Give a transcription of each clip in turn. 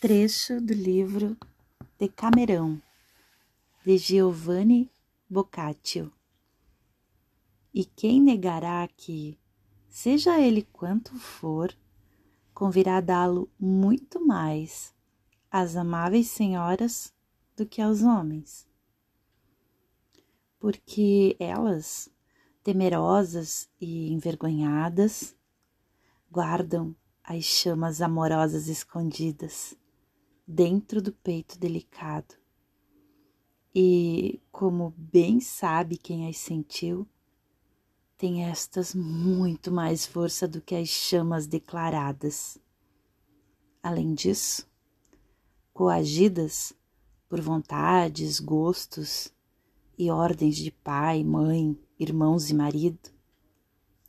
Trecho do livro Decamerão, de Giovanni Boccaccio. E quem negará que, seja ele quanto for, convirá dá-lo muito mais às amáveis senhoras do que aos homens? Porque elas, temerosas e envergonhadas, guardam as chamas amorosas escondidas dentro do peito delicado. E, como bem sabe quem as sentiu, tem estas muito mais força do que as chamas declaradas. Além disso, coagidas por vontades, gostos e ordens de pai, mãe, irmãos e marido,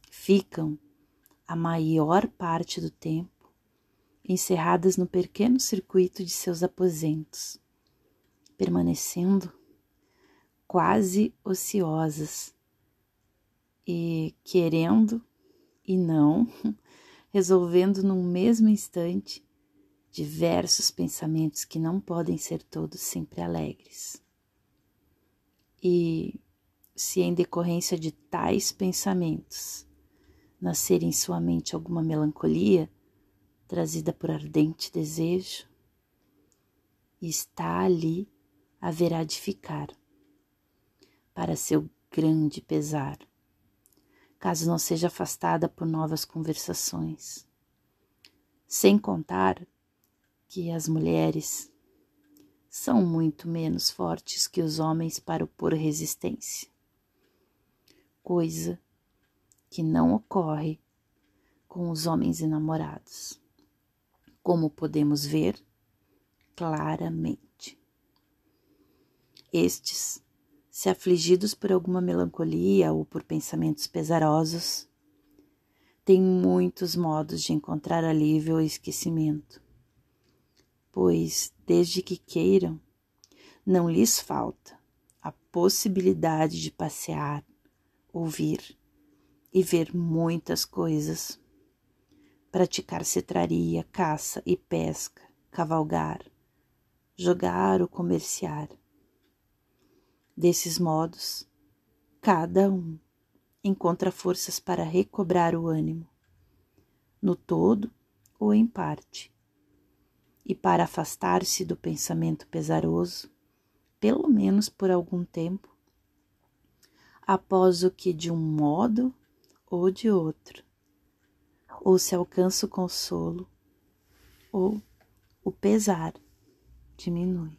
ficam a maior parte do tempo encerradas no pequeno circuito de seus aposentos, permanecendo quase ociosas e querendo e não, resolvendo num mesmo instante diversos pensamentos que não podem ser todos sempre alegres. E se em decorrência de tais pensamentos nascer em sua mente alguma melancolia, trazida por ardente desejo, está ali haverá de ficar, para seu grande pesar, caso não seja afastada por novas conversações. Sem contar que as mulheres são muito menos fortes que os homens para opor resistência, coisa que não ocorre com os homens enamorados como podemos ver claramente. Estes, se afligidos por alguma melancolia ou por pensamentos pesarosos, têm muitos modos de encontrar alívio ou esquecimento, pois, desde que queiram, não lhes falta a possibilidade de passear, ouvir e ver muitas coisas praticar cetraria, caça e pesca, cavalgar, jogar ou comerciar. Desses modos, cada um encontra forças para recobrar o ânimo, no todo ou em parte, e para afastar-se do pensamento pesaroso, pelo menos por algum tempo, após o que de um modo ou de outro ou se alcança o consolo, ou o pesar diminui.